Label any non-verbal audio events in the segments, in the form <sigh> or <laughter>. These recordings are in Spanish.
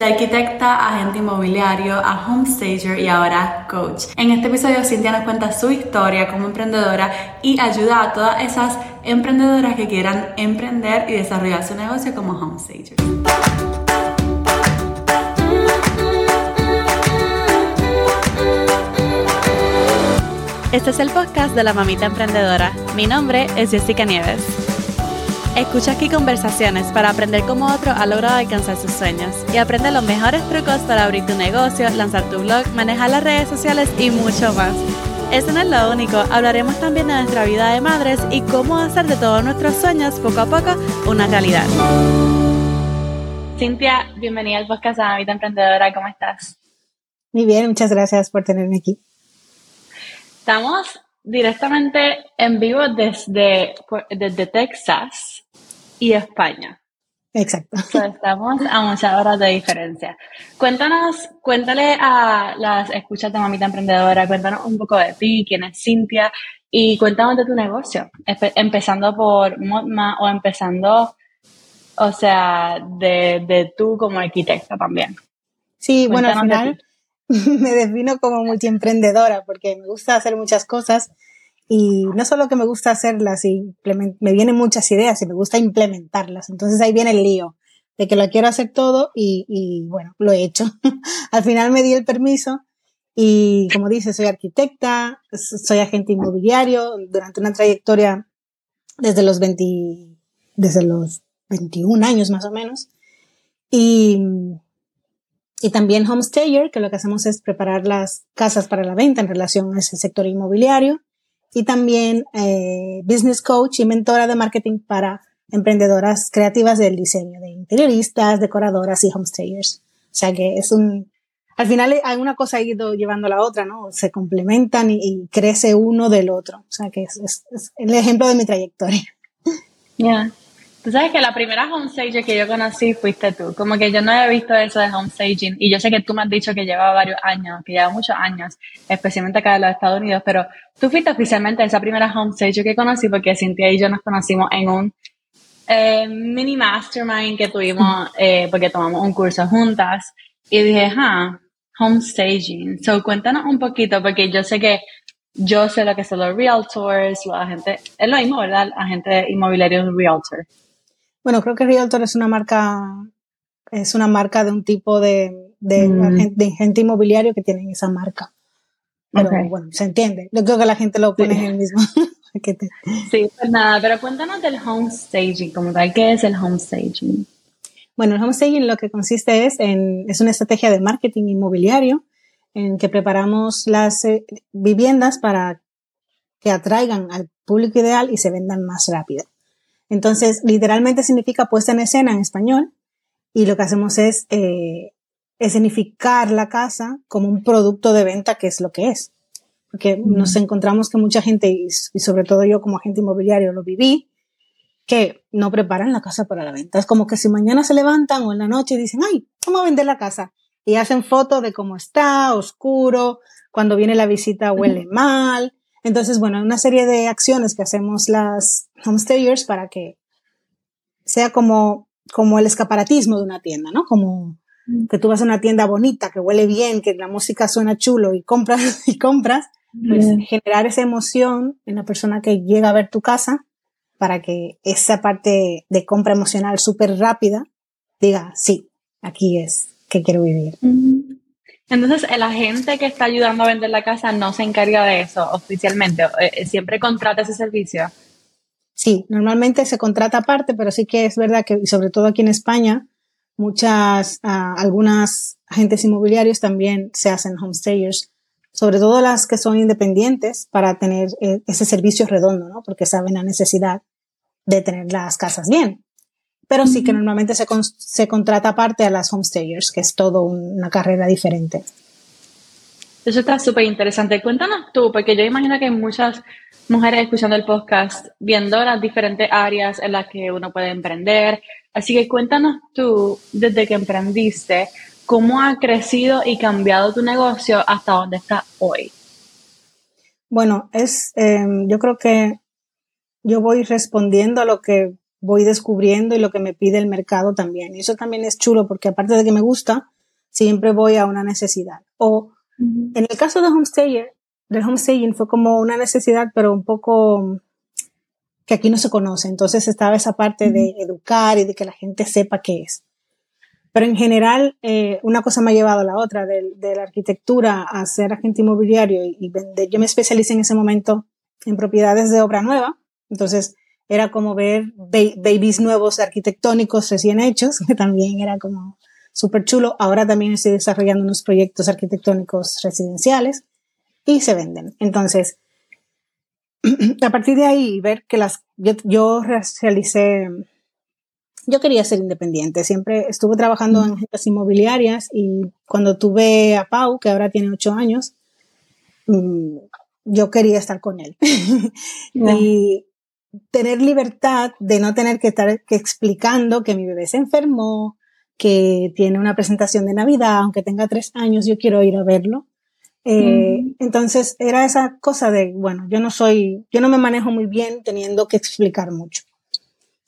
de arquitecta, agente inmobiliario, a homestager y ahora coach. En este episodio Cintia nos cuenta su historia como emprendedora y ayuda a todas esas emprendedoras que quieran emprender y desarrollar su negocio como homestager. Este es el podcast de la mamita emprendedora. Mi nombre es Jessica Nieves. Escucha aquí conversaciones para aprender cómo otro ha logrado alcanzar sus sueños y aprende los mejores trucos para abrir tu negocio, lanzar tu blog, manejar las redes sociales y mucho más. Eso no es lo único, hablaremos también de nuestra vida de madres y cómo hacer de todos nuestros sueños poco a poco una realidad. Cintia, bienvenida al podcast a Vida Emprendedora, ¿cómo estás? Muy bien, muchas gracias por tenerme aquí. Estamos directamente en vivo desde, desde Texas y España. Exacto. estamos a muchas horas de diferencia. Cuéntanos, cuéntale a las escuchas de Mamita Emprendedora, cuéntanos un poco de ti, quién es Cintia y cuéntanos de tu negocio, empezando por Modma o empezando, o sea, de, de tú como arquitecta también. Sí, bueno, al final <laughs> me defino como multiemprendedora porque me gusta hacer muchas cosas y no solo que me gusta hacerlas y me vienen muchas ideas y me gusta implementarlas. Entonces ahí viene el lío de que lo quiero hacer todo y, y bueno, lo he hecho. <laughs> Al final me di el permiso y como dice, soy arquitecta, soy agente inmobiliario durante una trayectoria desde los 20, desde los 21 años más o menos. Y y también homestayer, que lo que hacemos es preparar las casas para la venta en relación a ese sector inmobiliario. Y también eh, business coach y mentora de marketing para emprendedoras creativas del diseño, de interioristas, decoradoras y homestayers. O sea que es un, al final hay una cosa ha ido llevando a la otra, ¿no? Se complementan y, crece uno del otro. O sea que es, el ejemplo de mi trayectoria. Ya. Tú sabes que la primera homestager que yo conocí fuiste tú. Como que yo no había visto eso de homestaging. Y yo sé que tú me has dicho que lleva varios años, que lleva muchos años, especialmente acá en los Estados Unidos. Pero tú fuiste oficialmente esa primera homestager que conocí porque Cintia y yo nos conocimos en un eh, mini mastermind que tuvimos eh, porque tomamos un curso juntas. Y dije, ah, homestaging. So cuéntanos un poquito porque yo sé que yo sé lo que son los realtors, los agentes, es lo mismo, ¿verdad? Agente inmobiliario, realtor. Bueno, creo que Realtor es una marca, es una marca de un tipo de, de, mm. gente inmobiliario que tienen esa marca. Pero bueno, se entiende. Yo creo que la gente lo pone en el mismo. <laughs> sí, pues nada, pero cuéntanos del home staging como tal. ¿Qué es el home staging? Bueno, el home staging lo que consiste es en, es una estrategia de marketing inmobiliario en que preparamos las eh, viviendas para que atraigan al público ideal y se vendan más rápido. Entonces, literalmente significa puesta en escena en español y lo que hacemos es eh, escenificar la casa como un producto de venta que es lo que es. Porque nos encontramos que mucha gente, y, sobre todo yo como agente inmobiliario lo viví, que no preparan la casa para la venta. Es como que si mañana se levantan o en la noche dicen, ay, vamos a vender la casa. Y hacen fotos de cómo está, oscuro, cuando viene la visita huele mal, entonces, bueno, una serie de acciones que hacemos las homestayers para que sea como, como el escaparatismo de una tienda, ¿no? Como mm. que tú vas a una tienda bonita, que huele bien, que la música suena chulo y compras <laughs> y compras, pues generar esa emoción en la persona que llega a ver tu casa para que esa parte de compra emocional súper rápida diga, sí, aquí es que quiero vivir. Entonces, el agente que está ayudando a vender la casa no se encarga de eso oficialmente, eh, siempre contrata ese servicio. Sí, normalmente se contrata aparte, pero sí que es verdad que, sobre todo aquí en España, muchas, uh, algunas agentes inmobiliarios también se hacen homestayers, sobre todo las que son independientes para tener eh, ese servicio redondo, ¿no? Porque saben la necesidad de tener las casas bien pero sí que normalmente se, se contrata aparte a las homestayers, que es todo una carrera diferente. Eso está súper interesante. Cuéntanos tú, porque yo imagino que hay muchas mujeres escuchando el podcast, viendo las diferentes áreas en las que uno puede emprender. Así que cuéntanos tú, desde que emprendiste, cómo ha crecido y cambiado tu negocio hasta donde está hoy. Bueno, es, em, yo creo que yo voy respondiendo a lo que voy descubriendo y lo que me pide el mercado también. Y eso también es chulo porque aparte de que me gusta, siempre voy a una necesidad. O en el caso de homestayer, del homestaying fue como una necesidad, pero un poco que aquí no se conoce. Entonces estaba esa parte de educar y de que la gente sepa qué es. Pero en general, eh, una cosa me ha llevado a la otra, de, la arquitectura a ser agente inmobiliario y, vender. Yo me especialicé en ese momento en propiedades de obra nueva. Entonces, era como ver babies nuevos arquitectónicos recién hechos, que también era como súper chulo. Ahora también estoy desarrollando unos proyectos arquitectónicos residenciales y se venden. Entonces, <clears throat> a partir de ahí, ver que las, yo, yo realicé yo quería ser independiente, siempre estuve trabajando en agencias inmobiliarias y cuando tuve a Pau, que ahora tiene ocho años, mm, yo quería estar con él. <laughs> y tener libertad de no tener que estar explicando que mi bebé se enfermó, que tiene una presentación de Navidad, aunque tenga tres años, yo quiero ir a verlo. Eh, entonces era esa cosa de, bueno, yo no soy, yo no me manejo muy bien teniendo que explicar mucho.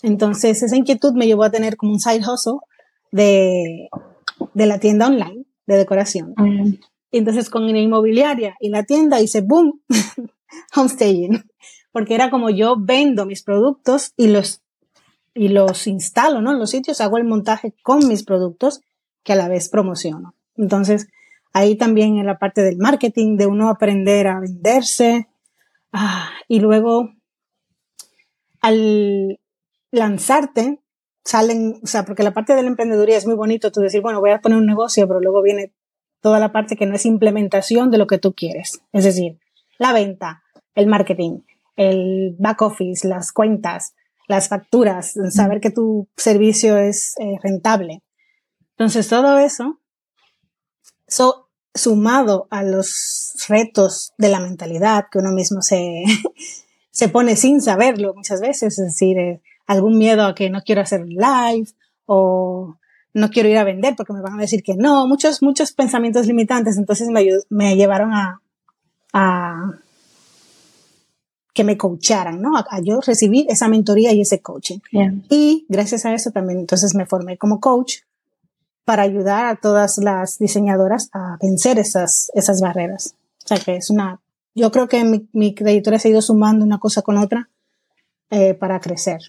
Entonces, esa inquietud me llevó a tener como un side hustle de, de la tienda online de decoración. entonces, con la inmobiliaria y la tienda hice boom, <laughs> homestaging, porque era como yo vendo mis productos y los, y los instalo, ¿no? En los sitios hago el montaje con mis productos que a la vez promociono. Entonces, ahí también en la parte del marketing, de uno aprender a venderse, ah, y luego al, lanzarte, salen, o sea, porque la parte de la emprendeduría es muy bonito, tú decir, bueno, voy a poner un negocio, pero luego viene toda la parte que no es implementación de lo que tú quieres. Es decir, la venta, el marketing, el back office, las cuentas, las facturas, saber que tu servicio es eh, rentable. Entonces, todo eso, sumado a los retos de la mentalidad que uno mismo se, <laughs> se pone sin saberlo muchas veces, es decir, eh, algún miedo a que no quiero hacer live o no quiero ir a vender porque me van a decir que no, muchos, muchos pensamientos limitantes, entonces me, me llevaron a, a, que me coacharan, ¿no? A, yo recibir esa mentoría y ese coaching. Y gracias a eso también entonces me formé como coach para ayudar a todas las diseñadoras a vencer esas, esas barreras. O sea que es una, yo creo que mi, mi trayectoria se ha ido sumando una cosa con otra eh, para crecer.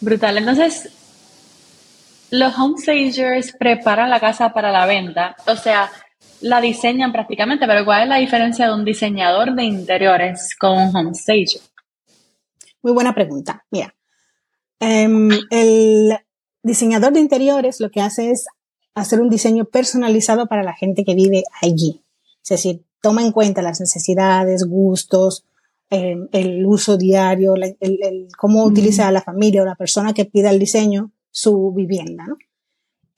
Brutal. Entonces, los home stagers preparan la casa para la venta, o sea, la diseñan prácticamente, pero ¿cuál es la diferencia de un diseñador de interiores con un home stager? Muy buena pregunta. Mira, em, el diseñador de interiores lo que hace es hacer un diseño personalizado para la gente que vive allí. Es decir, toma en cuenta las necesidades, gustos, el uso diario, el, cómo utiliza la familia o la persona que pida el diseño su vivienda. ¿no?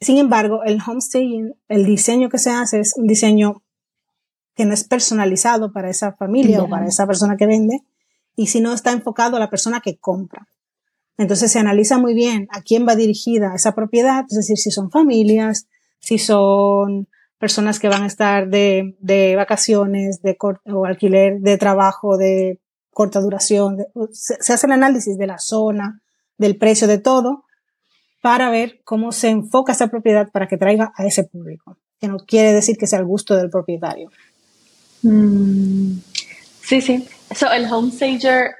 Sin embargo, el homestaying, el diseño que se hace es un diseño que no es personalizado para esa familia o para esa persona que vende, y si no está enfocado a la persona que compra. Entonces se analiza muy bien a quién va dirigida esa propiedad, es decir, si son familias, si son personas que van a estar de, de vacaciones, de o alquiler de trabajo, de corta duración, se, hace el análisis de la zona, del precio, de todo, para ver cómo se enfoca esa propiedad para que traiga a ese público, que no quiere decir que sea el gusto del propietario. Mm, sí, sí. So, el home stager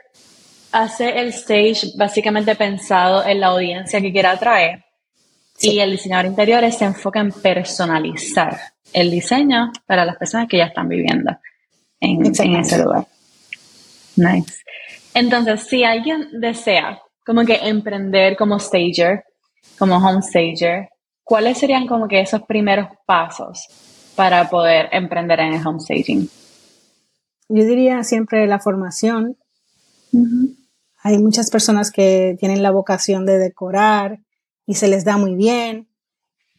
hace el stage básicamente pensado en la audiencia que quiera atraer y el diseñador interior se enfoca en personalizar el diseño para las personas que ya están viviendo en ese lugar. Nice. Entonces, si alguien desea como que emprender como stager, como home stager, ¿cuáles serían como que esos primeros pasos para poder emprender en el home staging? Yo diría siempre la formación. Hay muchas personas que tienen la vocación de decorar y se les da muy bien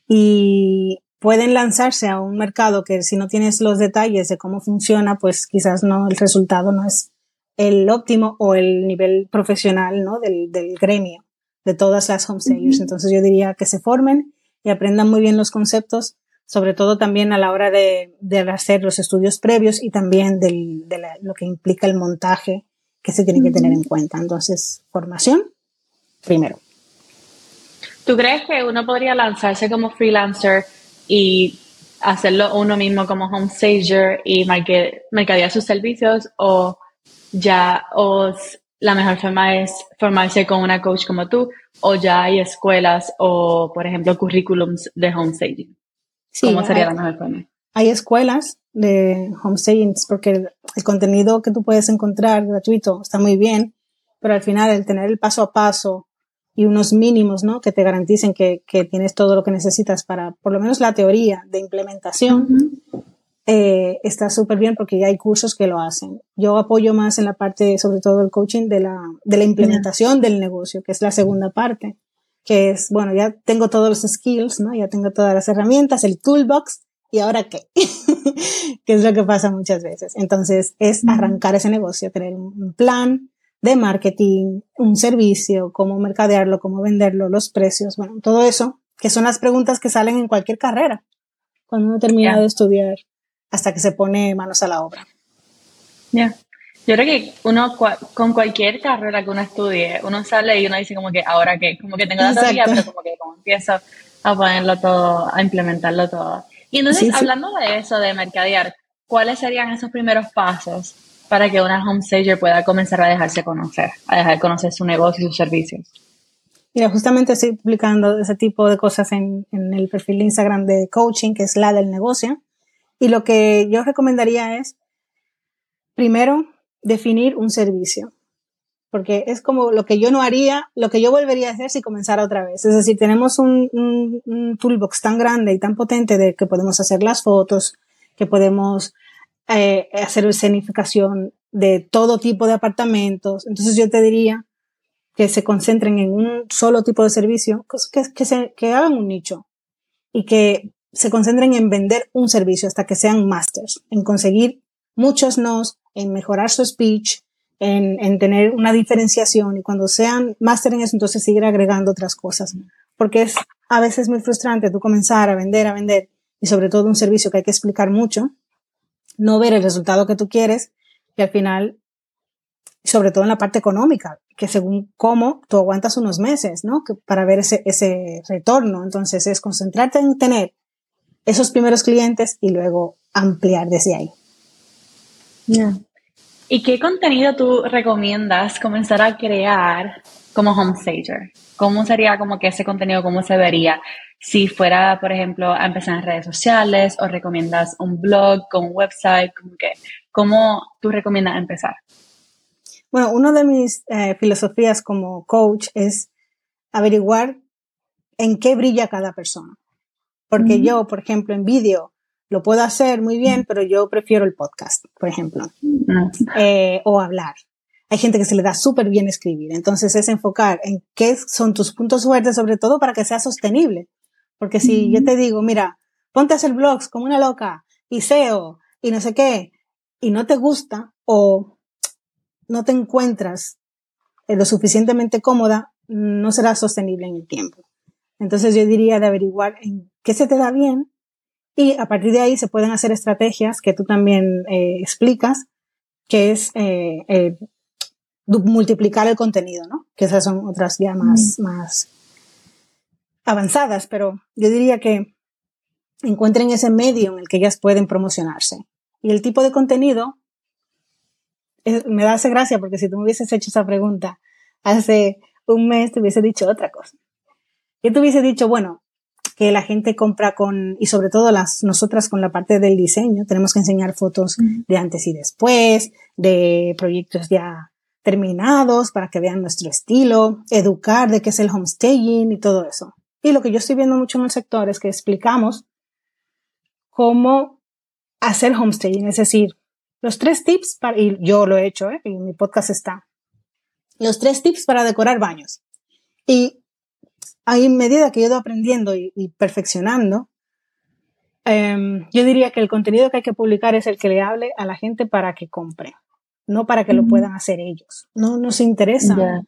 y pueden lanzarse a un mercado que si no tienes los detalles de cómo funciona, pues quizás no el resultado no es el óptimo o el nivel profesional ¿no? del, del gremio de todas las homestayers. Entonces yo diría que se formen y aprendan muy bien los conceptos, sobre todo también a la hora de, de hacer los estudios previos y también del, de lo que implica el montaje que se tiene que tener en cuenta. Entonces, formación primero. ¿Tú crees que uno podría lanzarse como freelancer y hacerlo uno mismo como home stager y mercadear sus servicios o ya o la mejor forma es formarse con una coach como tú o ya hay escuelas o por ejemplo currículums de home staging? ¿Cómo sería la mejor forma? Hay escuelas de home staging porque el contenido que tú puedes encontrar gratuito está muy bien, pero al final el tener el paso a paso y unos mínimos, ¿no? Que te garanticen que, que, tienes todo lo que necesitas para, por lo menos la teoría de implementación, eh, está súper bien porque ya hay cursos que lo hacen. Yo apoyo más en la parte, sobre todo el coaching de la, de la implementación del negocio, que es la segunda parte, que es, bueno, ya tengo todos los skills, ¿no? Ya tengo todas las herramientas, el toolbox, ¿y ahora qué? <laughs> que es lo que pasa muchas veces. Entonces, es arrancar ese negocio, tener un plan, de marketing, un servicio, cómo mercadearlo, cómo venderlo, los precios, bueno, todo eso, que son las preguntas que salen en cualquier carrera, cuando uno termina de estudiar, hasta que se pone manos a la obra. Ya. Yo creo que uno con cualquier carrera que uno estudie, uno sale y uno dice como que ahora que, como que tengo la teoría, pero como que como empiezo a ponerlo todo, a implementarlo todo. Y entonces, hablando de eso, de mercadear, ¿cuáles serían esos primeros pasos para que una home stager pueda comenzar a dejarse conocer, a dejar de conocer su negocio y sus servicios? Mira, justamente estoy publicando ese tipo de cosas en, el perfil de Instagram de coaching, que es la del negocio. Y lo que yo recomendaría es, primero, definir un servicio. Porque es como lo que yo no haría, lo que yo volvería a hacer si comenzara otra vez. Es decir, tenemos un, toolbox tan grande y tan potente de que podemos hacer las fotos, que podemos eh, hacer escenificación de todo tipo de apartamentos. Entonces yo te diría que se concentren en un solo tipo de servicio, que, que, se, que hagan un nicho y que se concentren en vender un servicio hasta que sean masters, en conseguir muchos nos, en mejorar su speech, en, en tener una diferenciación y cuando sean máster en eso, entonces seguir agregando otras cosas. Porque es a veces muy frustrante tú comenzar a vender, a vender y sobre todo un servicio que hay que explicar mucho no ver el resultado que tú quieres y al final, sobre todo en la parte económica, que según cómo tú aguantas unos meses, ¿no? Para ver ese, ese retorno. Entonces es concentrarte en tener esos primeros clientes y luego ampliar desde ahí. ¿Y qué contenido tú recomiendas comenzar a crear como home stager? ¿Cómo sería como que ese contenido, cómo se vería? Si fuera, por ejemplo, a empezar en redes sociales o recomiendas un blog con un website, como que, ¿cómo tú recomiendas empezar? Bueno, una de mis eh, filosofías como coach es averiguar en qué brilla cada persona. Porque yo, por ejemplo, en vídeo lo puedo hacer muy bien, pero yo prefiero el podcast, por ejemplo, eh, o hablar. Hay gente que se le da súper bien escribir. Entonces es enfocar en qué son tus puntos fuertes, sobre todo para que sea sostenible. Porque si yo te digo, mira, ponte a hacer blogs como una loca y SEO y no sé qué, y no te gusta o no te encuentras lo suficientemente cómoda, no será sostenible en el tiempo. Entonces yo diría de averiguar en qué se te da bien y a partir de ahí se pueden hacer estrategias que tú también eh, explicas, que es eh, eh, multiplicar el contenido, ¿no? Que esas son otras ya más, más avanzadas, pero yo diría que encuentren ese medio en el que ellas pueden promocionarse. Y el tipo de contenido, me da hace gracia porque si tú me hubieses hecho esa pregunta hace un mes, te hubiese dicho otra cosa. Yo te hubiese dicho, bueno, que la gente compra con, y sobre todo las, nosotras con la parte del diseño, tenemos que enseñar fotos de antes y después, de proyectos ya terminados para que vean nuestro estilo, educar de qué es el homestaging y todo eso. Y lo que yo estoy viendo mucho en el sector es que explicamos cómo hacer homestaging, es decir, los tres tips para, y yo lo he hecho, ¿eh? en mi podcast está, los tres tips para decorar baños. Y a medida que yo ido aprendiendo y, perfeccionando, em, yo diría que el contenido que hay que publicar es el que le hable a la gente para que compre, no para que lo puedan hacer ellos. No nos interesa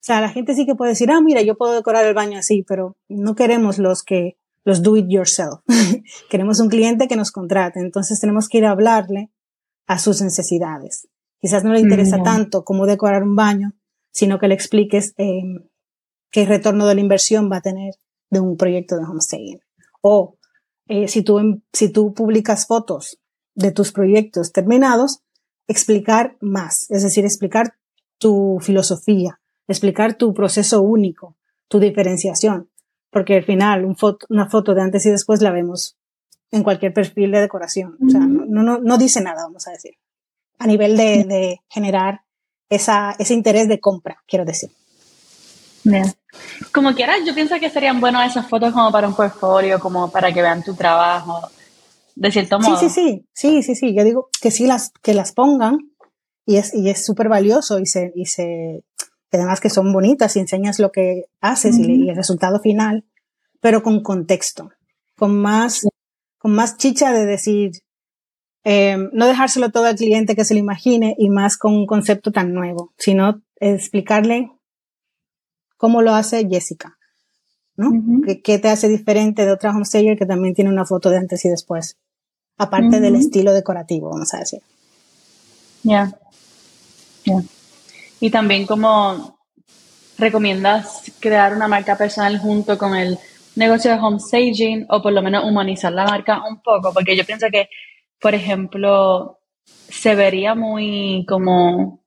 o sea, la gente sí que puede decir, ah, mira, yo puedo decorar el baño así, pero no queremos los que, los do it yourself. <laughs> queremos un cliente que nos contrate. Entonces tenemos que ir a hablarle a sus necesidades. Quizás no le interesa tanto cómo decorar un baño, sino que le expliques eh, qué retorno de la inversión va a tener de un proyecto de homestaying. O eh, si, tú, si tú publicas fotos de tus proyectos terminados, explicar más, es decir, explicar tu filosofía, explicar tu proceso único, tu diferenciación, porque al final un foto, una foto de antes y después la vemos en cualquier perfil de decoración. O sea, no, no, no dice nada, vamos a decir, a nivel de, de generar esa, ese interés de compra, quiero decir. Como quieras, yo pienso que serían buenas esas fotos como para un portfolio, como para que vean tu trabajo, de cierto modo. Sí, sí, sí, sí, sí, sí. Yo digo que sí las, que las pongan y es, y es súper valioso y se, y se, además que son bonitas y enseñas lo que haces y, el resultado final, pero con contexto, con más, con más chicha de decir, eh, no dejárselo todo al cliente que se lo imagine y más con un concepto tan nuevo, sino explicarle cómo lo hace Jessica, ¿no? ¿Qué, te hace diferente de otra homestayer que también tiene una foto de antes y después? Aparte del estilo decorativo, vamos a decir. Ya. ya. Y también como recomiendas crear una marca personal junto con el negocio de homestaging o por lo menos humanizar la marca un poco, porque yo pienso que, por ejemplo, se vería muy como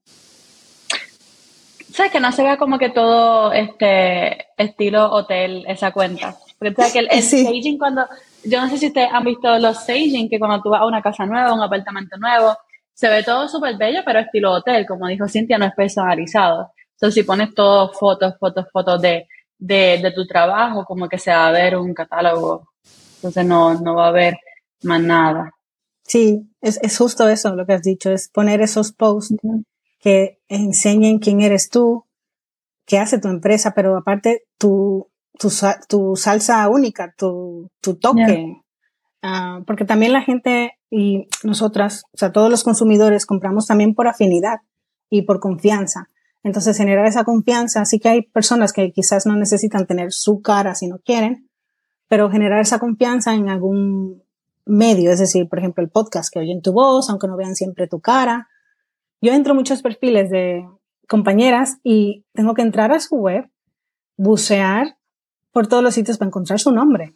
¿Sabes? Que no se vea como que todo este estilo hotel, esa cuenta. Porque que el, staging cuando, yo no sé si ustedes han visto los staging, que cuando tú vas a una casa nueva, un apartamento nuevo, se ve todo súper bello, pero estilo hotel, como dijo Cintia, no es personalizado. Entonces, si pones todo fotos, fotos, fotos de, de, de tu trabajo, como que se va a ver un catálogo. Entonces, no, no va a haber más nada. Sí, es, es justo eso lo que has dicho, es poner esos posts que enseñen quién eres tú, qué hace tu empresa, pero aparte tu, tu, tu salsa única, tu, tu toque. Ah, porque también la gente y nosotras, o sea, todos los consumidores compramos también por afinidad y por confianza. Entonces, generar esa confianza, sí que hay personas que quizás no necesitan tener su cara si no quieren, pero generar esa confianza en algún medio, es decir, por ejemplo, el podcast que oyen tu voz, aunque no vean siempre tu cara, yo entro a muchos perfiles de compañeras y tengo que entrar a su web, bucear por todos los sitios para encontrar su nombre.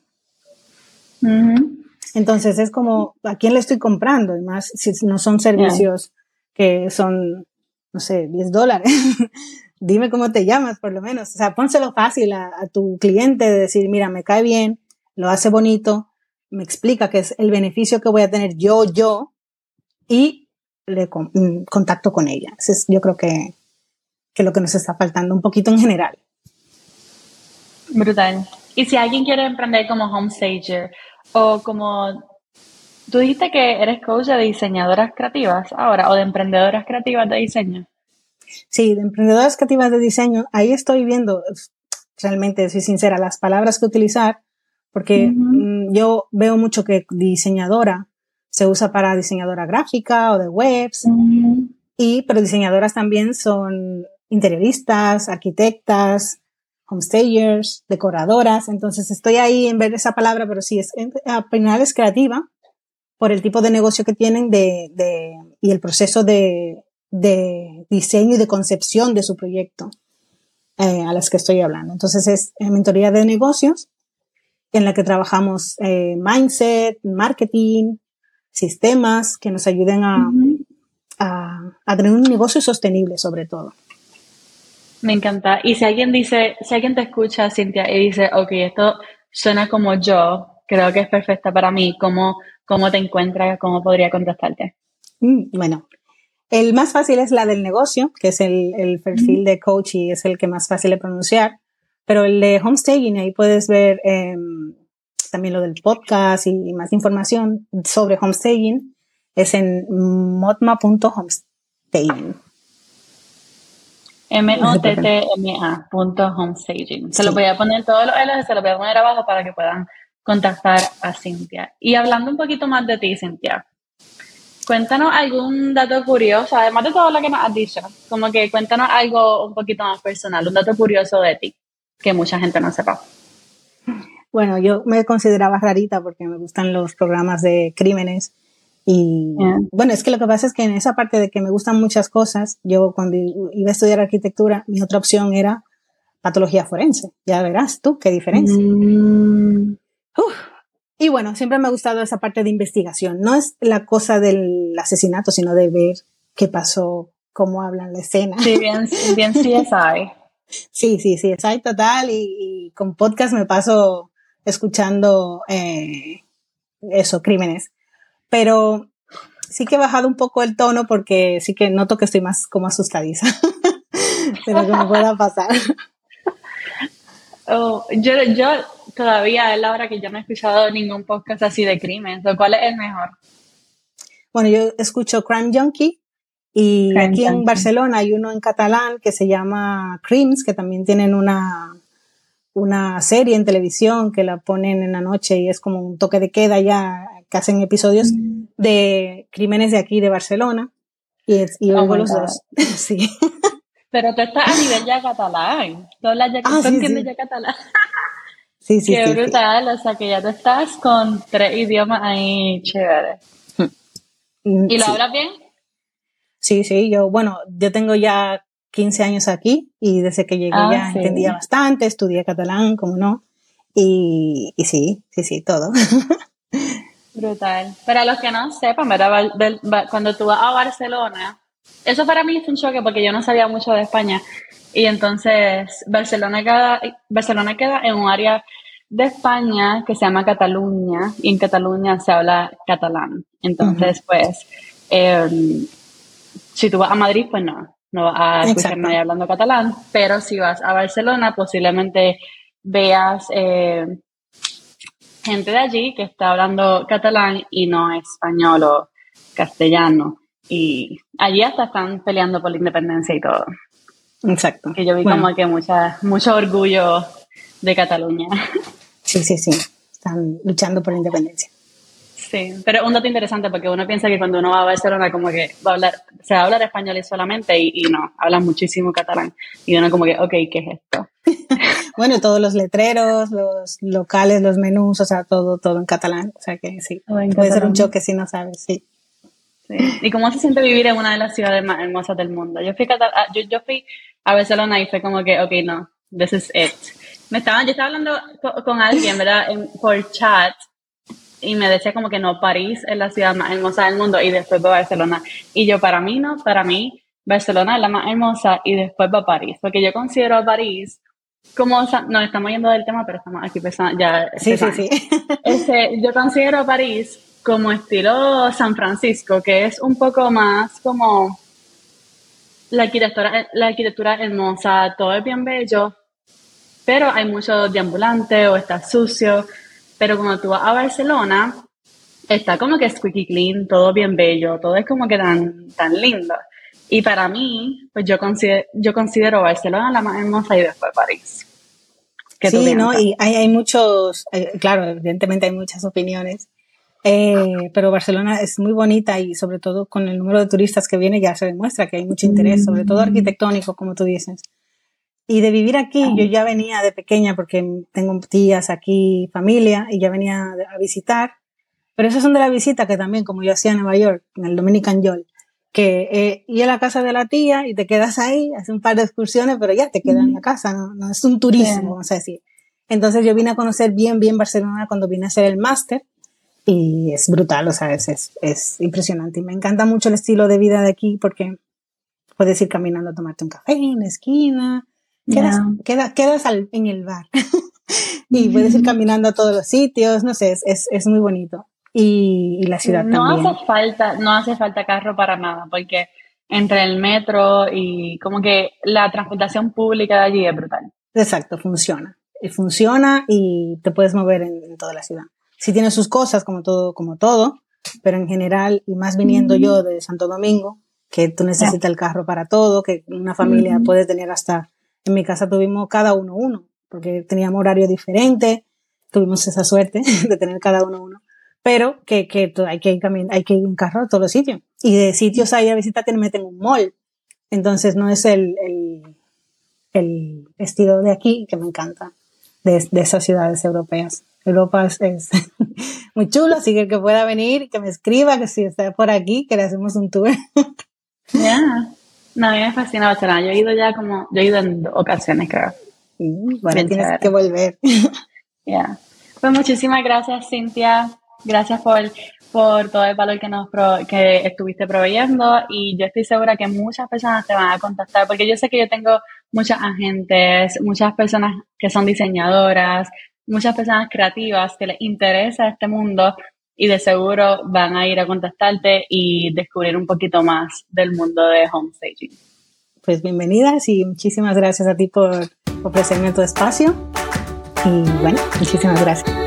Entonces es como, ¿a quién le estoy comprando? Y más si no son servicios que son, no sé, 10 dólares. <laughs> Dime cómo te llamas, por lo menos. O sea, pónselo fácil a, a, tu cliente de decir, mira, me cae bien, lo hace bonito, me explica que es el beneficio que voy a tener yo, yo, y le mm, contacto con ella. es, yo creo que, que lo que nos está faltando un poquito en general. Brutal. Y si alguien quiere emprender como homestager o como tú dijiste que eres coach de diseñadoras creativas ahora o de emprendedoras creativas de diseño. Sí, de emprendedoras creativas de diseño, ahí estoy viendo, realmente, soy sincera, las palabras que utilizar, porque mm, yo veo mucho que diseñadora se usa para diseñadora gráfica o de webs. Y, pero diseñadoras también son interioristas, arquitectas, homestayers, decoradoras. Entonces estoy ahí en ver esa palabra, pero sí, es, al final es creativa por el tipo de negocio que tienen de, de, y el proceso de, de diseño y de concepción de su proyecto eh, a las que estoy hablando. Entonces es mentoría de negocios en la que trabajamos eh, mindset, marketing, sistemas que nos ayuden a, a, tener un negocio sostenible sobre todo. Me encanta. Y si alguien dice, si alguien te escucha, Cintia, y dice, ok, esto suena como yo, creo que es perfecta para mí, ¿cómo, cómo te encuentras? ¿Cómo podría contestarte? Mm, bueno, el más fácil es la del negocio, que es el, el perfil de coach y es el que más fácil de pronunciar. Pero el de homestaging, ahí puedes ver eh, también lo del podcast y más información sobre homestaging es en motma.homestaging. M-O-T-T-M-A homestaging. Se lo voy a poner todos los L, se lo voy a poner abajo para que puedan contactar a Cintia. Y hablando un poquito más de ti, Cintia, cuéntanos algún dato curioso, además de todo lo que nos has dicho, como que cuéntanos algo un poquito más personal, un dato curioso de ti, que mucha gente no sepa. Bueno, yo me consideraba rarita porque me gustan los programas de crímenes Y bueno, es que lo que pasa es que en esa parte de que me gustan muchas cosas, yo cuando iba a estudiar arquitectura, mi otra opción era patología forense. Ya verás tú qué diferencia. Mm. Y bueno, siempre me ha gustado esa parte de investigación. No es la cosa del asesinato, sino de ver qué pasó, cómo hablan la escena. Sí, bien, bien CSI. <laughs> sí, sí, sí, CSI total. Y, con podcast me paso escuchando eh, eso, crímenes. Pero sí que he bajado un poco el tono porque sí que noto que estoy más como asustadiza <laughs> de lo que me pueda pasar. Oh, yo, yo todavía es la hora que yo no he escuchado ningún podcast así de crimen. ¿Cuál es el mejor? Bueno, yo escucho Crime Junkie y aquí en Barcelona hay uno en catalán que se llama Crimes, que también tienen una, una serie en televisión que la ponen en la noche y es como un toque de queda ya, que hacen episodios mm. de crímenes de aquí de Barcelona. Y, y oh los dos. <laughs> sí. Pero tú estás a nivel ya catalán. Tú hablas ya, ah, entiendes ya catalán. <laughs> Sí, sí, Qué brutal, o sea que ya tú estás con tres idiomas ahí chévere. Mm, ¿Y lo hablas bien? Sí, sí, yo, bueno, yo tengo ya 15 años aquí y desde que llegué ah, ya entendía bastante, estudié catalán, como no, y, y sí, sí, sí, todo. <laughs> Brutal. Para los que no sepan, ¿verdad? Cuando tú vas a Barcelona, eso para mí es un choque porque yo no sabía mucho de España. Y entonces Barcelona queda, Barcelona queda en un área de España que se llama Cataluña y en Cataluña se habla catalán. Entonces, pues, em, si tú vas a Madrid, pues no, no vas a escuchar a nadie hablando catalán, pero si vas a Barcelona, posiblemente veas eh, gente de allí que está hablando catalán y no español o castellano. Y allí hasta están peleando por la independencia y todo. Exacto. Que yo vi como que mucha, mucho orgullo de Cataluña. Sí, sí, sí. Están luchando por la independencia. Sí, pero un dato interesante porque uno piensa que cuando uno va a Barcelona como que va a hablar, se va a hablar español solamente y, no, hablan muchísimo catalán. Y uno como que, ok, ¿qué es esto? <laughs> bueno, todos los letreros, los locales, los menús, o sea, todo, todo en catalán. O sea que sí, puede ser un choque si no sabes, sí. ¿Y cómo se siente vivir en una de las ciudades más hermosas del mundo? Yo fui, a, ah, yo, yo fui a Barcelona y fue como que, ok, no, this is it. Me estaba, yo estaba hablando con, alguien, ¿verdad? por chat y me decía como que no, París es la ciudad más hermosa del mundo y después va Barcelona. Y yo, para mí no, para mí Barcelona es la más hermosa y después va París, porque yo considero a París como, no, estamos yendo del tema, pero estamos aquí pensando, ya. Sí, sí, sí. <laughs> Este, yo considero a París como estilo San Francisco, que es un poco más como la arquitectura, la arquitectura hermosa, todo es bien bello, pero hay mucho deambulante o está sucio. Pero cuando tú vas a Barcelona, está como que squeaky clean, todo bien bello, todo es como que tan, tan lindo. Y para mí, pues yo considero, yo considero Barcelona la más hermosa y después París. Sí, ¿no? Y hay, hay muchos, eh, claro, evidentemente hay muchas opiniones. Eh, pero Barcelona es muy bonita y sobre todo con el número de turistas que viene ya se demuestra que hay mucho interés, sobre todo mm. arquitectónico, como tú dices. Y de vivir aquí, yo ya venía de pequeña porque tengo tías aquí, familia, y ya venía a visitar. Pero esas son de la visita que también, como yo hacía en Nueva York, en el Dominican Yol, que eh, ir a la casa de la tía y te quedas ahí, haces un par de excursiones, pero ya te quedas en la casa, no, no es un turismo, vamos a decir. Entonces yo vine a conocer bien, bien Barcelona cuando vine a hacer el máster y es brutal, o sea, es, es, impresionante. Y me encanta mucho el estilo de vida de aquí porque puedes ir caminando a tomarte un café en la esquina, quedas, quedas, en el bar <laughs> y puedes ir caminando a todos los sitios, no sé, es, es, muy bonito. Y, la ciudad no también. Hace falta, no hace falta carro para nada, porque entre el metro y como que la transportación pública de allí es brutal. Exacto, funciona. Y funciona y te puedes mover en toda la ciudad sí tiene sus cosas como todo, como todo, pero en general, y más viniendo yo de Santo Domingo, que tú necesitas el carro para todo, que una familia puede tener hasta, en mi casa tuvimos cada uno uno, porque teníamos horario diferente, tuvimos esa suerte <laughs> de tener cada uno uno, pero que, que hay que ir hay que ir en carro a todos los sitios. Y de sitios ahí a visitar te meten un mall. Entonces no es el, el, el estilo de aquí que me encanta, de, de esas ciudades europeas. Europa es, <laughs> muy chulo, así que el que pueda venir, que me escriba, que si está por aquí, que le hacemos un tour. <laughs> Ya, no, a mí me fascina Barcelona, yo he ido ya como, yo he ido en ocasiones creo. bueno, tienes que volver. <laughs> Ya, pues muchísimas gracias Cintia, gracias por por todo el valor que nos que estuviste proveyendo. Y yo estoy segura que muchas personas te van a contactar porque yo sé que yo tengo muchas agentes, muchas personas que son diseñadoras, muchas personas creativas que les interesa este mundo y de seguro van a ir a contactarte y descubrir un poquito más del mundo de homestaging. Pues bienvenidas y muchísimas gracias a ti por ofrecerme tu espacio y bueno, muchísimas gracias.